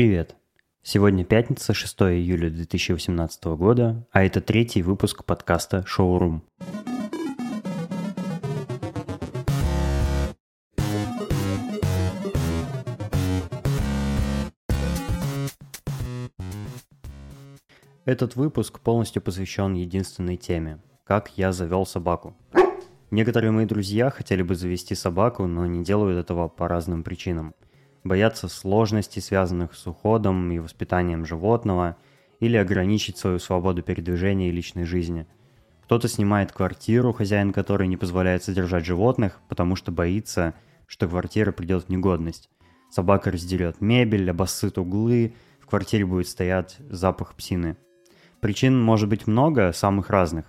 Привет! Сегодня пятница, 6 июля 2018 года, а это третий выпуск подкаста «Шоурум». Этот выпуск полностью посвящен единственной теме – как я завел собаку. Некоторые мои друзья хотели бы завести собаку, но не делают этого по разным причинам – боятся сложностей, связанных с уходом и воспитанием животного, или ограничить свою свободу передвижения и личной жизни. Кто-то снимает квартиру, хозяин которой не позволяет содержать животных, потому что боится, что квартира придет в негодность. Собака раздерет мебель, обоссыт углы, в квартире будет стоять запах псины. Причин может быть много, самых разных.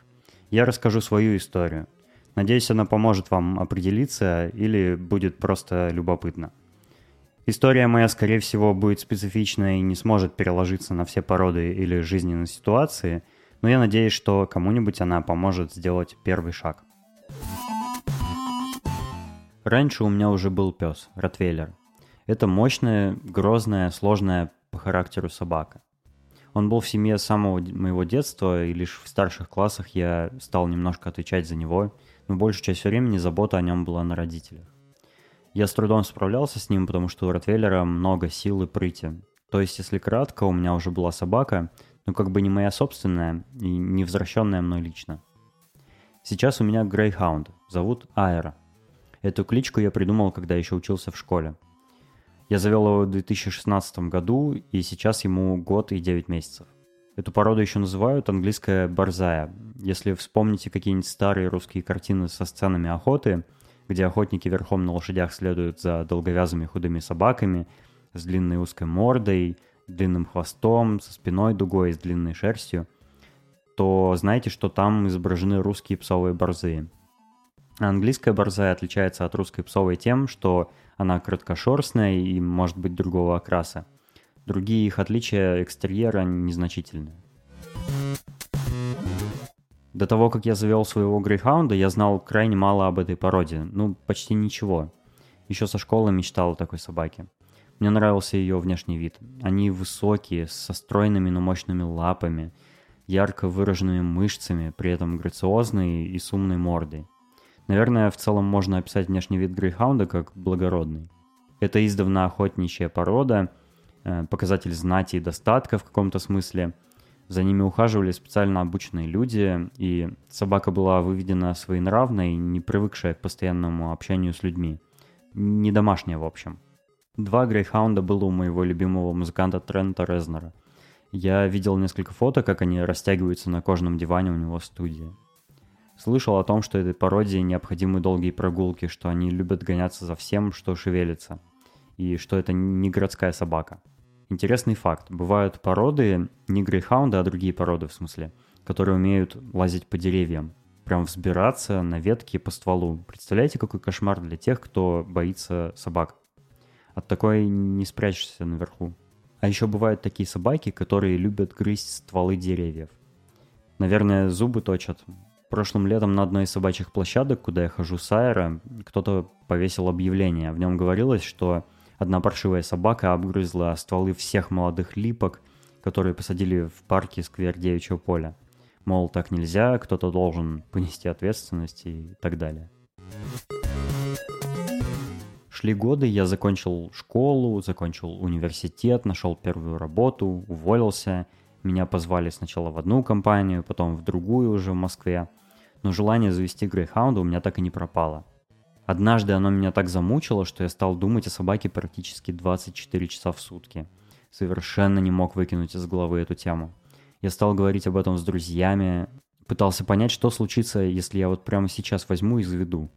Я расскажу свою историю. Надеюсь, она поможет вам определиться или будет просто любопытно. История моя, скорее всего, будет специфичная и не сможет переложиться на все породы или жизненные ситуации, но я надеюсь, что кому-нибудь она поможет сделать первый шаг. Раньше у меня уже был пес, ротвейлер. Это мощная, грозная, сложная по характеру собака. Он был в семье с самого моего детства, и лишь в старших классах я стал немножко отвечать за него, но большую часть времени забота о нем была на родителях. Я с трудом справлялся с ним, потому что у Ротвейлера много сил и прыти. То есть, если кратко, у меня уже была собака, но как бы не моя собственная и не возвращенная мной лично. Сейчас у меня Грейхаунд, зовут Аэра. Эту кличку я придумал, когда еще учился в школе. Я завел его в 2016 году, и сейчас ему год и 9 месяцев. Эту породу еще называют английская борзая. Если вспомните какие-нибудь старые русские картины со сценами охоты – где охотники верхом на лошадях следуют за долговязыми худыми собаками с длинной узкой мордой, длинным хвостом, со спиной дугой, с длинной шерстью, то знаете, что там изображены русские псовые борзые. английская борзая отличается от русской псовой тем, что она краткошерстная и может быть другого окраса. Другие их отличия экстерьера незначительные. До того, как я завел своего грейхаунда, я знал крайне мало об этой породе. Ну, почти ничего. Еще со школы мечтал о такой собаке. Мне нравился ее внешний вид. Они высокие, со стройными, но мощными лапами, ярко выраженными мышцами, при этом грациозные и с умной мордой. Наверное, в целом можно описать внешний вид грейхаунда как благородный. Это издавна охотничья порода, э, показатель знати и достатка в каком-то смысле – за ними ухаживали специально обученные люди, и собака была выведена своенравной, не привыкшая к постоянному общению с людьми. Не домашняя, в общем. Два грейхаунда было у моего любимого музыканта Трента Резнера. Я видел несколько фото, как они растягиваются на кожаном диване у него в студии. Слышал о том, что этой породе необходимы долгие прогулки, что они любят гоняться за всем, что шевелится, и что это не городская собака. Интересный факт. Бывают породы, не грейхаунды, а другие породы в смысле, которые умеют лазить по деревьям. Прям взбираться на ветки по стволу. Представляете, какой кошмар для тех, кто боится собак? От такой не спрячешься наверху. А еще бывают такие собаки, которые любят грызть стволы деревьев. Наверное, зубы точат. Прошлым летом на одной из собачьих площадок, куда я хожу с Айра, кто-то повесил объявление. В нем говорилось, что Одна паршивая собака обгрызла стволы всех молодых липок, которые посадили в парке сквер Девичьего поля. Мол, так нельзя, кто-то должен понести ответственность и так далее. Шли годы, я закончил школу, закончил университет, нашел первую работу, уволился. Меня позвали сначала в одну компанию, потом в другую уже в Москве. Но желание завести грейхаунда у меня так и не пропало. Однажды оно меня так замучило, что я стал думать о собаке практически 24 часа в сутки. Совершенно не мог выкинуть из головы эту тему. Я стал говорить об этом с друзьями, пытался понять, что случится, если я вот прямо сейчас возьму и заведу.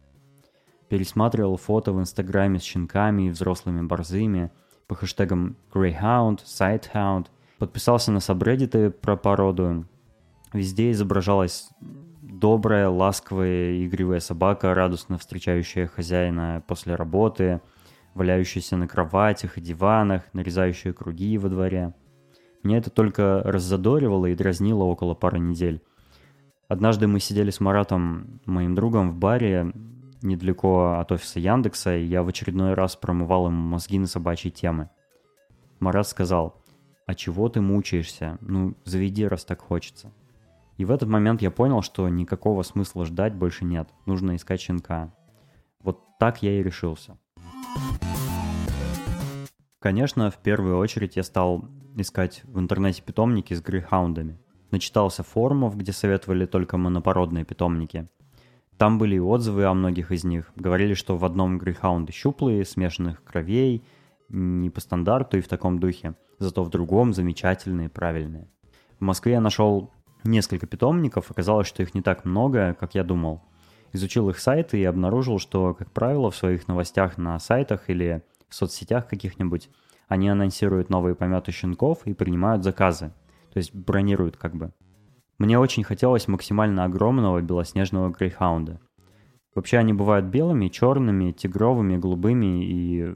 Пересматривал фото в инстаграме с щенками и взрослыми борзыми по хэштегам Greyhound, Sighthound, подписался на сабреддиты про породу. Везде изображалась добрая, ласковая, игривая собака, радостно встречающая хозяина после работы, валяющаяся на кроватях и диванах, нарезающая круги во дворе. Меня это только раззадоривало и дразнило около пары недель. Однажды мы сидели с Маратом, моим другом, в баре недалеко от офиса Яндекса, и я в очередной раз промывал ему мозги на собачьи темы. Марат сказал, «А чего ты мучаешься? Ну, заведи, раз так хочется». И в этот момент я понял, что никакого смысла ждать больше нет. Нужно искать щенка. Вот так я и решился. Конечно, в первую очередь я стал искать в интернете питомники с грейхаундами. Начитался форумов, где советовали только монопородные питомники. Там были и отзывы о многих из них. Говорили, что в одном грейхаунды щуплые, смешанных кровей, не по стандарту и в таком духе. Зато в другом замечательные, правильные. В Москве я нашел несколько питомников, оказалось, что их не так много, как я думал. Изучил их сайты и обнаружил, что, как правило, в своих новостях на сайтах или в соцсетях каких-нибудь они анонсируют новые пометы щенков и принимают заказы. То есть бронируют как бы. Мне очень хотелось максимально огромного белоснежного грейхаунда. Вообще они бывают белыми, черными, тигровыми, голубыми и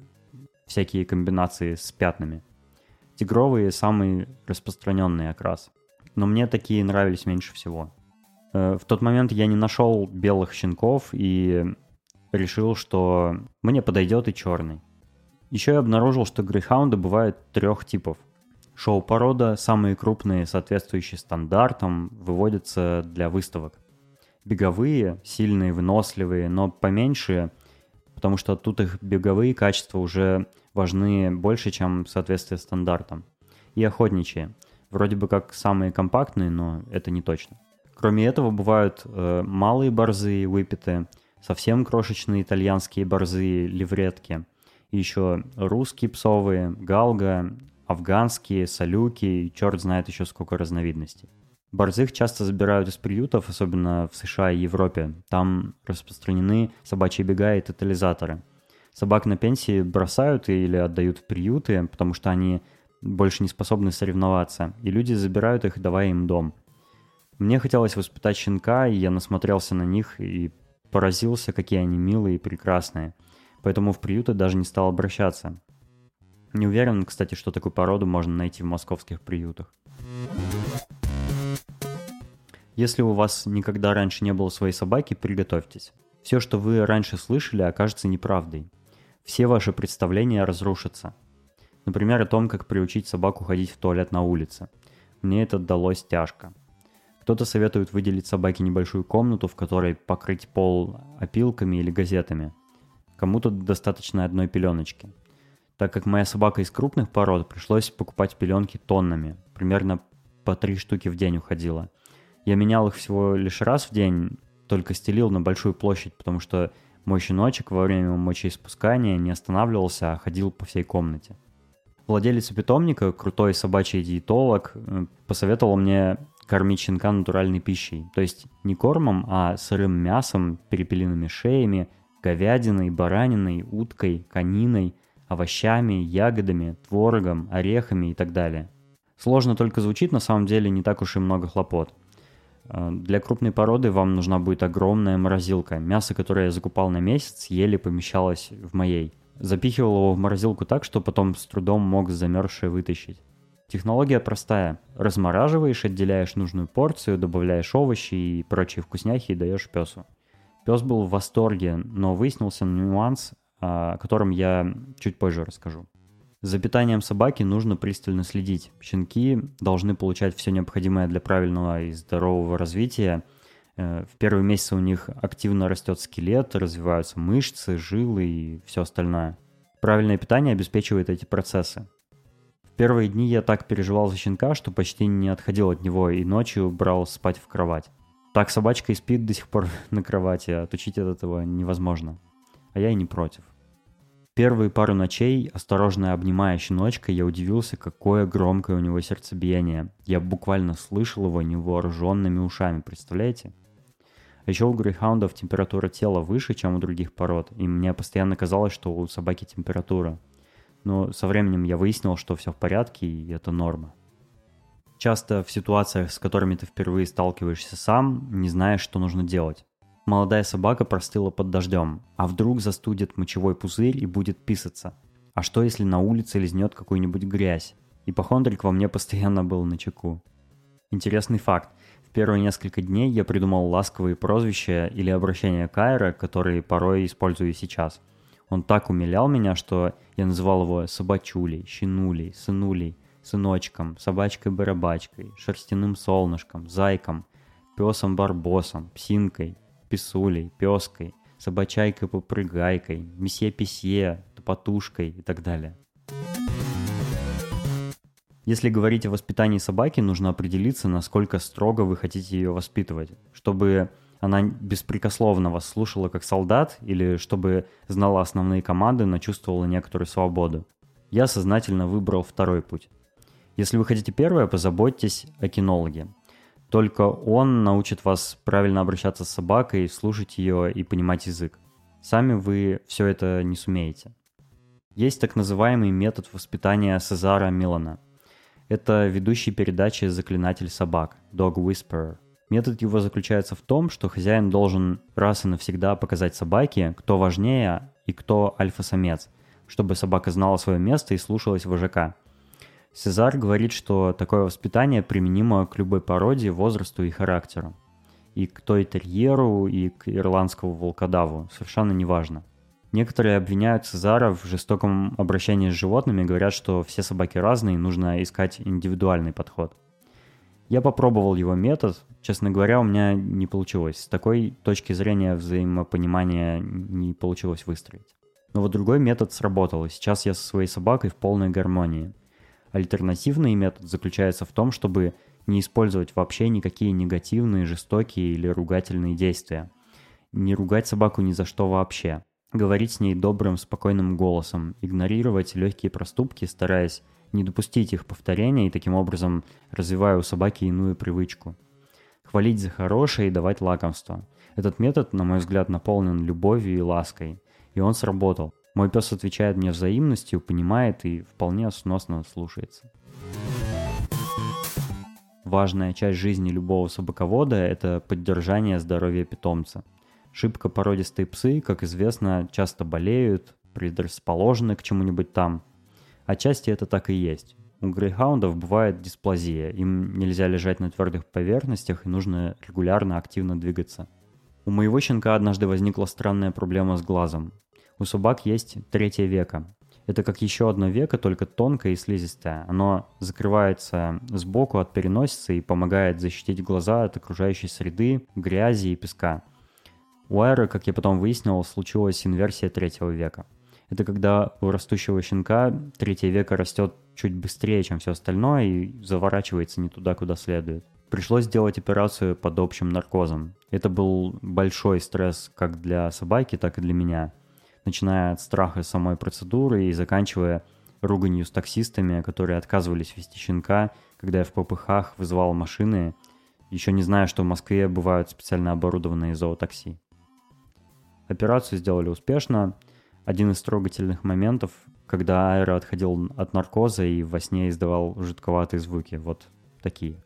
всякие комбинации с пятнами. Тигровые – самый распространенный окрас но мне такие нравились меньше всего. Э, в тот момент я не нашел белых щенков и решил, что мне подойдет и черный. Еще я обнаружил, что грейхаунды бывают трех типов. Шоу-порода, самые крупные, соответствующие стандартам, выводятся для выставок. Беговые, сильные, выносливые, но поменьше, потому что тут их беговые качества уже важны больше, чем соответствие стандартам. И охотничьи – вроде бы как самые компактные, но это не точно. Кроме этого, бывают э, малые борзые выпиты, совсем крошечные итальянские борзые левретки, и еще русские псовые, галга, афганские, салюки и черт знает еще сколько разновидностей. Борзых часто забирают из приютов, особенно в США и Европе. Там распространены собачьи бега и тотализаторы. Собак на пенсии бросают или отдают в приюты, потому что они больше не способны соревноваться, и люди забирают их, давая им дом. Мне хотелось воспитать щенка, и я насмотрелся на них и поразился, какие они милые и прекрасные. Поэтому в приюты даже не стал обращаться. Не уверен, кстати, что такую породу можно найти в московских приютах. Если у вас никогда раньше не было своей собаки, приготовьтесь. Все, что вы раньше слышали, окажется неправдой. Все ваши представления разрушатся – Например, о том, как приучить собаку ходить в туалет на улице. Мне это далось тяжко. Кто-то советует выделить собаке небольшую комнату, в которой покрыть пол опилками или газетами. Кому-то достаточно одной пеленочки. Так как моя собака из крупных пород, пришлось покупать пеленки тоннами. Примерно по три штуки в день уходила. Я менял их всего лишь раз в день, только стелил на большую площадь, потому что мой щеночек во время мочеиспускания не останавливался, а ходил по всей комнате владелец питомника, крутой собачий диетолог, э, посоветовал мне кормить щенка натуральной пищей. То есть не кормом, а сырым мясом, перепелиными шеями, говядиной, бараниной, уткой, кониной, овощами, ягодами, творогом, орехами и так далее. Сложно только звучит, на самом деле не так уж и много хлопот. Э, для крупной породы вам нужна будет огромная морозилка. Мясо, которое я закупал на месяц, еле помещалось в моей запихивал его в морозилку так, что потом с трудом мог замерзшее вытащить. Технология простая. Размораживаешь, отделяешь нужную порцию, добавляешь овощи и прочие вкусняхи и даешь песу. Пес был в восторге, но выяснился нюанс, о котором я чуть позже расскажу. За питанием собаки нужно пристально следить. Щенки должны получать все необходимое для правильного и здорового развития – в первые месяцы у них активно растет скелет, развиваются мышцы, жилы и все остальное. Правильное питание обеспечивает эти процессы. В первые дни я так переживал за щенка, что почти не отходил от него и ночью брал спать в кровать. Так собачка и спит до сих пор на кровати, а отучить от этого невозможно. А я и не против. Первые пару ночей, осторожно обнимая щеночка, я удивился, какое громкое у него сердцебиение. Я буквально слышал его невооруженными ушами, представляете? А еще у грейхаундов температура тела выше, чем у других пород, и мне постоянно казалось, что у собаки температура. Но со временем я выяснил, что все в порядке, и это норма. Часто в ситуациях, с которыми ты впервые сталкиваешься сам, не знаешь, что нужно делать. Молодая собака простыла под дождем, а вдруг застудит мочевой пузырь и будет писаться. А что если на улице лизнет какую-нибудь грязь? Ипохондрик во мне постоянно был на чеку. Интересный факт. В первые несколько дней я придумал ласковые прозвища или обращения Кайра, которые порой использую сейчас. Он так умилял меня, что я называл его собачулей, щенулей, сынулей, сыночком, собачкой-барабачкой, шерстяным солнышком, зайком, песом-барбосом, псинкой, писулей, пеской, собачайкой-попрыгайкой, месье-писье, топотушкой и так далее. Если говорить о воспитании собаки, нужно определиться, насколько строго вы хотите ее воспитывать, чтобы она беспрекословно вас слушала как солдат или чтобы знала основные команды, но чувствовала некоторую свободу. Я сознательно выбрал второй путь. Если вы хотите первое, позаботьтесь о кинологе. Только он научит вас правильно обращаться с собакой, слушать ее и понимать язык. Сами вы все это не сумеете. Есть так называемый метод воспитания Сезара Милана. Это ведущий передачи «Заклинатель собак» Dog Whisperer – Метод его заключается в том, что хозяин должен раз и навсегда показать собаке, кто важнее и кто альфа-самец, чтобы собака знала свое место и слушалась вожака. Сезар говорит, что такое воспитание применимо к любой породе, возрасту и характеру. И к той терьеру, и к ирландскому волкодаву, совершенно неважно. Некоторые обвиняют Цезара в жестоком обращении с животными, говорят, что все собаки разные, нужно искать индивидуальный подход – я попробовал его метод. Честно говоря, у меня не получилось. С такой точки зрения взаимопонимания не получилось выстроить. Но вот другой метод сработал, и сейчас я со своей собакой в полной гармонии. Альтернативный метод заключается в том, чтобы не использовать вообще никакие негативные, жестокие или ругательные действия. Не ругать собаку ни за что вообще. Говорить с ней добрым, спокойным голосом, игнорировать легкие проступки, стараясь не допустить их повторения и таким образом развивая у собаки иную привычку. Хвалить за хорошее и давать лакомство. Этот метод, на мой взгляд, наполнен любовью и лаской. И он сработал. Мой пес отвечает мне взаимностью, понимает и вполне сносно слушается. Важная часть жизни любого собаковода – это поддержание здоровья питомца. Шибко породистые псы, как известно, часто болеют, предрасположены к чему-нибудь там – Отчасти это так и есть. У грейхаундов бывает дисплазия, им нельзя лежать на твердых поверхностях и нужно регулярно активно двигаться. У моего щенка однажды возникла странная проблема с глазом. У собак есть третье веко. Это как еще одно веко, только тонкое и слизистое. Оно закрывается сбоку от переносицы и помогает защитить глаза от окружающей среды, грязи и песка. У Айры, как я потом выяснил, случилась инверсия третьего века – это когда у растущего щенка третье веко растет чуть быстрее, чем все остальное, и заворачивается не туда, куда следует. Пришлось сделать операцию под общим наркозом. Это был большой стресс как для собаки, так и для меня. Начиная от страха самой процедуры и заканчивая руганью с таксистами, которые отказывались вести щенка, когда я в ППХ вызывал машины, еще не зная, что в Москве бывают специально оборудованные зоотакси. Операцию сделали успешно, один из трогательных моментов, когда Айра отходил от наркоза и во сне издавал жутковатые звуки. Вот такие.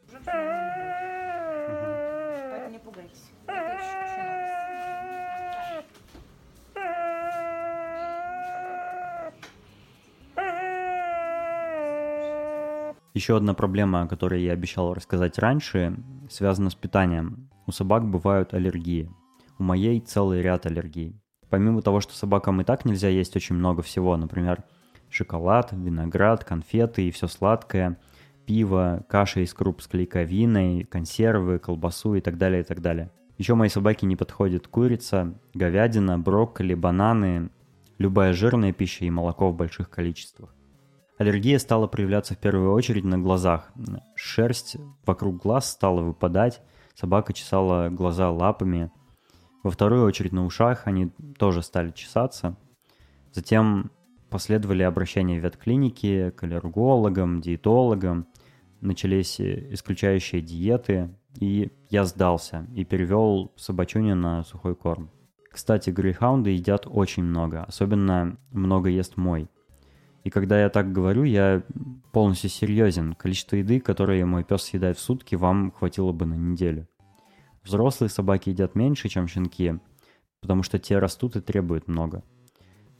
Еще одна проблема, о которой я обещал рассказать раньше, связана с питанием. У собак бывают аллергии. У моей целый ряд аллергий помимо того, что собакам и так нельзя есть очень много всего, например, шоколад, виноград, конфеты и все сладкое, пиво, каша из круп с клейковиной, консервы, колбасу и так далее, и так далее. Еще моей собаке не подходит курица, говядина, брокколи, бананы, любая жирная пища и молоко в больших количествах. Аллергия стала проявляться в первую очередь на глазах. Шерсть вокруг глаз стала выпадать, собака чесала глаза лапами – во вторую очередь на ушах они тоже стали чесаться. Затем последовали обращения в ветклиники к аллергологам, диетологам, начались исключающие диеты, и я сдался и перевел собачуню на сухой корм. Кстати, грейхаунды едят очень много, особенно много ест мой. И когда я так говорю, я полностью серьезен. Количество еды, которое мой пес съедает в сутки, вам хватило бы на неделю. Взрослые собаки едят меньше, чем щенки, потому что те растут и требуют много.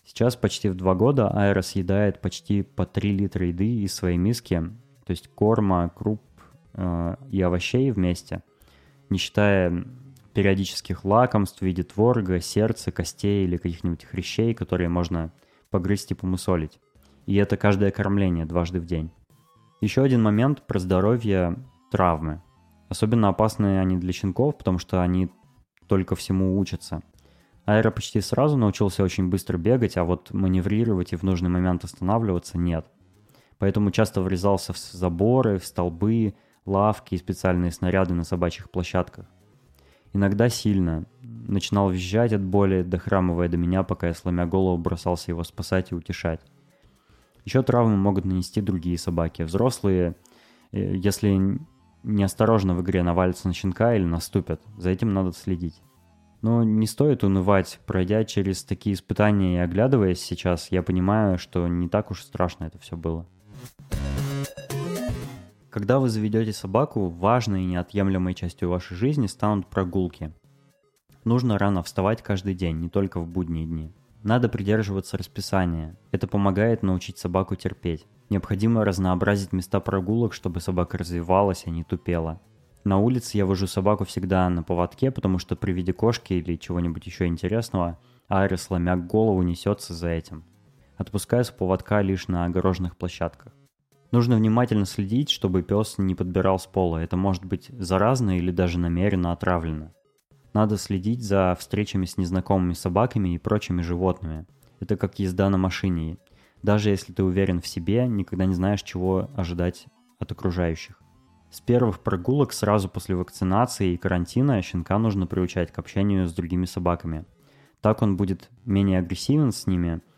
Сейчас почти в два года Айра съедает почти по 3 литра еды из своей миски, то есть корма, круп э, и овощей вместе, не считая периодических лакомств в виде творога, сердца, костей или каких-нибудь хрящей, которые можно погрызть и помусолить. И это каждое кормление дважды в день. Еще один момент про здоровье – травмы. Особенно опасны они для щенков, потому что они только всему учатся. Аэро почти сразу научился очень быстро бегать, а вот маневрировать и в нужный момент останавливаться нет. Поэтому часто врезался в заборы, в столбы, лавки и специальные снаряды на собачьих площадках. Иногда сильно. Начинал визжать от боли, дохрамывая до меня, пока я, сломя голову, бросался его спасать и утешать. Еще травмы могут нанести другие собаки. Взрослые, э, если неосторожно в игре навалятся на щенка или наступят, за этим надо следить. Но не стоит унывать, пройдя через такие испытания и оглядываясь сейчас, я понимаю, что не так уж страшно это все было. Когда вы заведете собаку, важной и неотъемлемой частью вашей жизни станут прогулки. Нужно рано вставать каждый день, не только в будние дни. Надо придерживаться расписания. Это помогает научить собаку терпеть. Необходимо разнообразить места прогулок, чтобы собака развивалась, а не тупела. На улице я вожу собаку всегда на поводке, потому что при виде кошки или чего-нибудь еще интересного, Айра, сломя голову, несется за этим. Отпускаю с поводка лишь на огороженных площадках. Нужно внимательно следить, чтобы пес не подбирал с пола. Это может быть заразно или даже намеренно отравлено. Надо следить за встречами с незнакомыми собаками и прочими животными. Это как езда на машине. Даже если ты уверен в себе, никогда не знаешь, чего ожидать от окружающих. С первых прогулок сразу после вакцинации и карантина щенка нужно приучать к общению с другими собаками. Так он будет менее агрессивен с ними –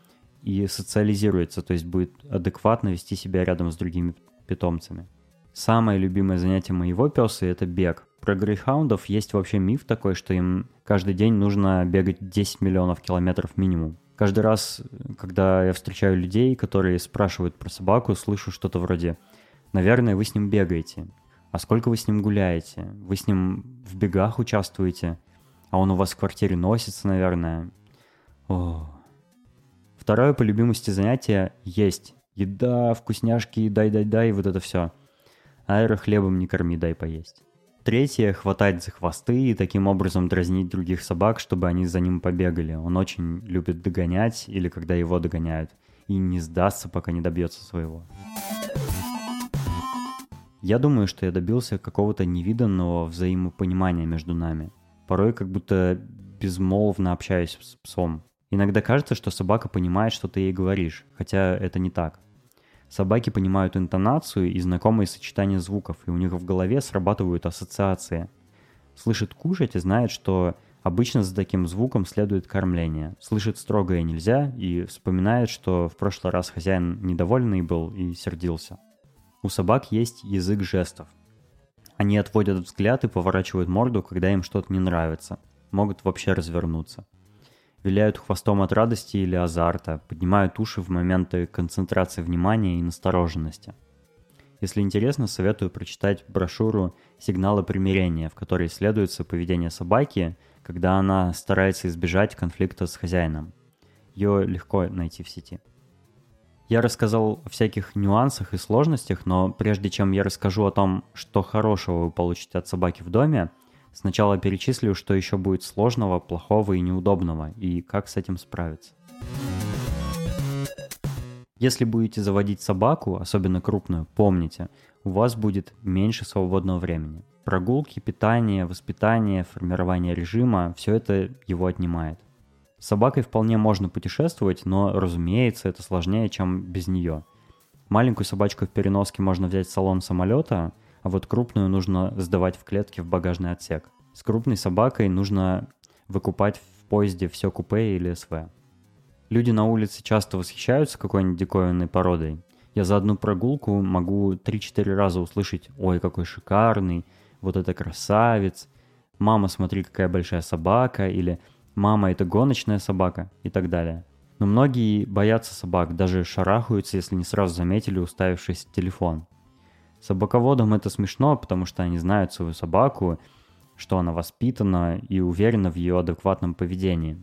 и социализируется, то есть будет адекватно вести себя рядом с другими питомцами. Самое любимое занятие моего песа – это бег. Про грейхаундов есть вообще миф такой, что им каждый день нужно бегать 10 миллионов километров минимум. Каждый раз, когда я встречаю людей, которые спрашивают про собаку, слышу что-то вроде «Наверное, вы с ним бегаете». «А сколько вы с ним гуляете? Вы с ним в бегах участвуете? А он у вас в квартире носится, наверное?» О, Второе по любимости занятие – есть. Еда, вкусняшки, дай-дай-дай, вот это все. Аэро хлебом не корми, дай поесть. Третье – хватать за хвосты и таким образом дразнить других собак, чтобы они за ним побегали. Он очень любит догонять или когда его догоняют. И не сдастся, пока не добьется своего. Я думаю, что я добился какого-то невиданного взаимопонимания между нами. Порой как будто безмолвно общаюсь с псом. Иногда кажется, что собака понимает, что ты ей говоришь, хотя это не так. Собаки понимают интонацию и знакомые сочетания звуков, и у них в голове срабатывают ассоциации. Слышит кушать и знает, что обычно за таким звуком следует кормление. Слышит строгое нельзя и вспоминает, что в прошлый раз хозяин недовольный был и сердился. У собак есть язык жестов. Они отводят взгляд и поворачивают морду, когда им что-то не нравится. Могут вообще развернуться виляют хвостом от радости или азарта, поднимают уши в моменты концентрации внимания и настороженности. Если интересно, советую прочитать брошюру «Сигналы примирения», в которой исследуется поведение собаки, когда она старается избежать конфликта с хозяином. Ее легко найти в сети. Я рассказал о всяких нюансах и сложностях, но прежде чем я расскажу о том, что хорошего вы получите от собаки в доме – Сначала перечислю, что еще будет сложного, плохого и неудобного, и как с этим справиться. Если будете заводить собаку, особенно крупную, помните, у вас будет меньше свободного времени. Прогулки, питание, воспитание, формирование режима – все это его отнимает. С собакой вполне можно путешествовать, но, разумеется, это сложнее, чем без нее. Маленькую собачку в переноске можно взять в салон самолета – а вот крупную нужно сдавать в клетке в багажный отсек. С крупной собакой нужно выкупать в поезде все купе или СВ. Люди на улице часто восхищаются какой-нибудь диковинной породой. Я за одну прогулку могу 3-4 раза услышать «Ой, какой шикарный», «Вот это красавец», «Мама, смотри, какая большая собака» или «Мама, это гоночная собака» и так далее. Но многие боятся собак, даже шарахаются, если не сразу заметили, уставившись телефон. Собаководам это смешно, потому что они знают свою собаку, что она воспитана и уверена в ее адекватном поведении.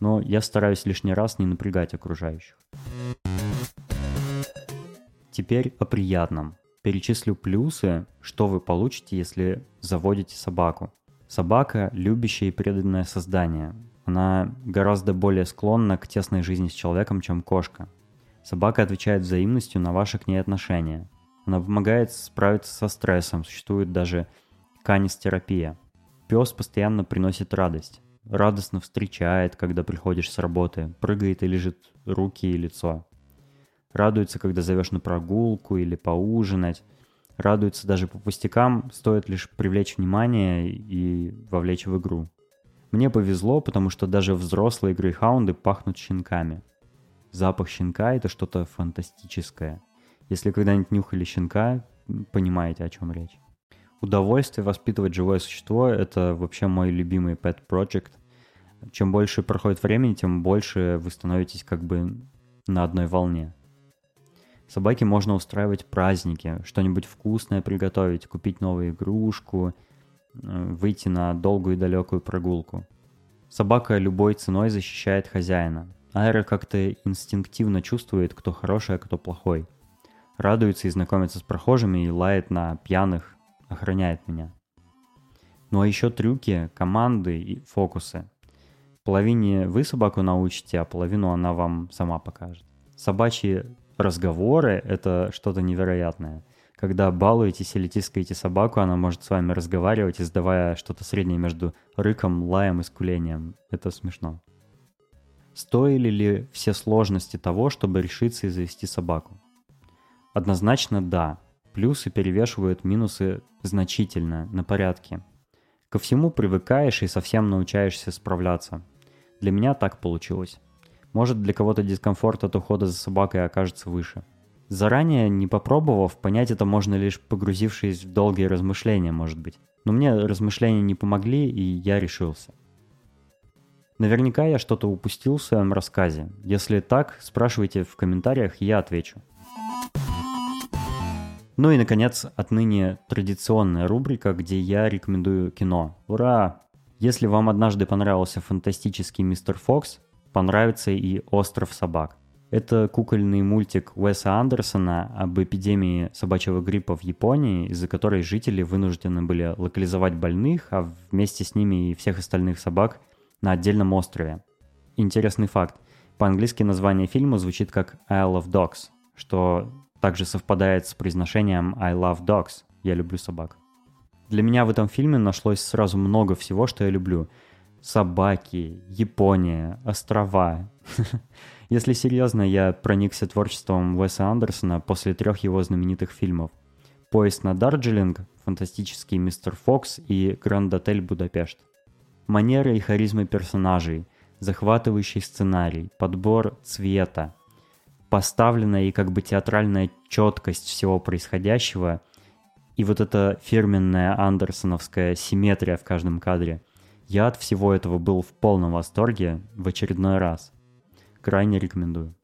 Но я стараюсь лишний раз не напрягать окружающих. Теперь о приятном. Перечислю плюсы, что вы получите, если заводите собаку. Собака – любящее и преданное создание. Она гораздо более склонна к тесной жизни с человеком, чем кошка. Собака отвечает взаимностью на ваши к ней отношения. Она помогает справиться со стрессом, существует даже канистерапия. Пес постоянно приносит радость. Радостно встречает, когда приходишь с работы, прыгает и лежит руки и лицо. Радуется, когда зовешь на прогулку или поужинать. Радуется даже по пустякам, стоит лишь привлечь внимание и вовлечь в игру. Мне повезло, потому что даже взрослые грейхаунды пахнут щенками. Запах щенка — это что-то фантастическое. Если когда-нибудь нюхали щенка, понимаете, о чем речь. Удовольствие воспитывать живое существо — это вообще мой любимый pet project. Чем больше проходит времени, тем больше вы становитесь как бы на одной волне. Собаке можно устраивать праздники, что-нибудь вкусное приготовить, купить новую игрушку, э, выйти на долгую и далекую прогулку. Собака любой ценой защищает хозяина. Айра как-то инстинктивно чувствует, кто хороший, а кто плохой. Радуется и знакомится с прохожими и лает на пьяных, охраняет меня. Ну а еще трюки, команды и фокусы. Половине вы собаку научите, а половину она вам сама покажет. Собачьи разговоры — это что-то невероятное. Когда балуетесь или тискаете собаку, она может с вами разговаривать, издавая что-то среднее между рыком, лаем и скулением. Это смешно. Стоили ли все сложности того, чтобы решиться и завести собаку? Однозначно да. Плюсы перевешивают минусы значительно, на порядке. Ко всему привыкаешь и совсем научаешься справляться. Для меня так получилось. Может, для кого-то дискомфорт от ухода за собакой окажется выше. Заранее, не попробовав, понять это можно лишь погрузившись в долгие размышления, может быть. Но мне размышления не помогли, и я решился. Наверняка я что-то упустил в своем рассказе. Если так, спрашивайте в комментариях, я отвечу. Ну и, наконец, отныне традиционная рубрика, где я рекомендую кино. Ура! Если вам однажды понравился фантастический мистер Фокс, понравится и «Остров собак». Это кукольный мультик Уэса Андерсона об эпидемии собачьего гриппа в Японии, из-за которой жители вынуждены были локализовать больных, а вместе с ними и всех остальных собак на отдельном острове. Интересный факт. По-английски название фильма звучит как Isle of Dogs, что также совпадает с произношением I love dogs. Я люблю собак. Для меня в этом фильме нашлось сразу много всего, что я люблю – собаки, Япония, острова. Если серьезно, я проникся творчеством Уэса Андерсона после трех его знаменитых фильмов. «Поезд на Дарджилинг», «Фантастический мистер Фокс» и «Гранд-отель Будапешт». Манера и харизма персонажей, захватывающий сценарий, подбор цвета, поставленная и как бы театральная четкость всего происходящего и вот эта фирменная андерсоновская симметрия в каждом кадре – я от всего этого был в полном восторге в очередной раз. Крайне рекомендую.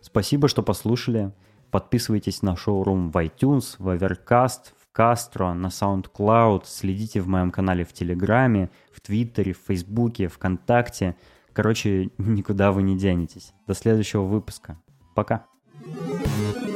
Спасибо, что послушали. Подписывайтесь на шоурум в iTunes, в Overcast, в Castro, на SoundCloud. Следите в моем канале в Телеграме, в Твиттере, в Фейсбуке, ВКонтакте. Короче, никуда вы не денетесь. До следующего выпуска. Пока. thank you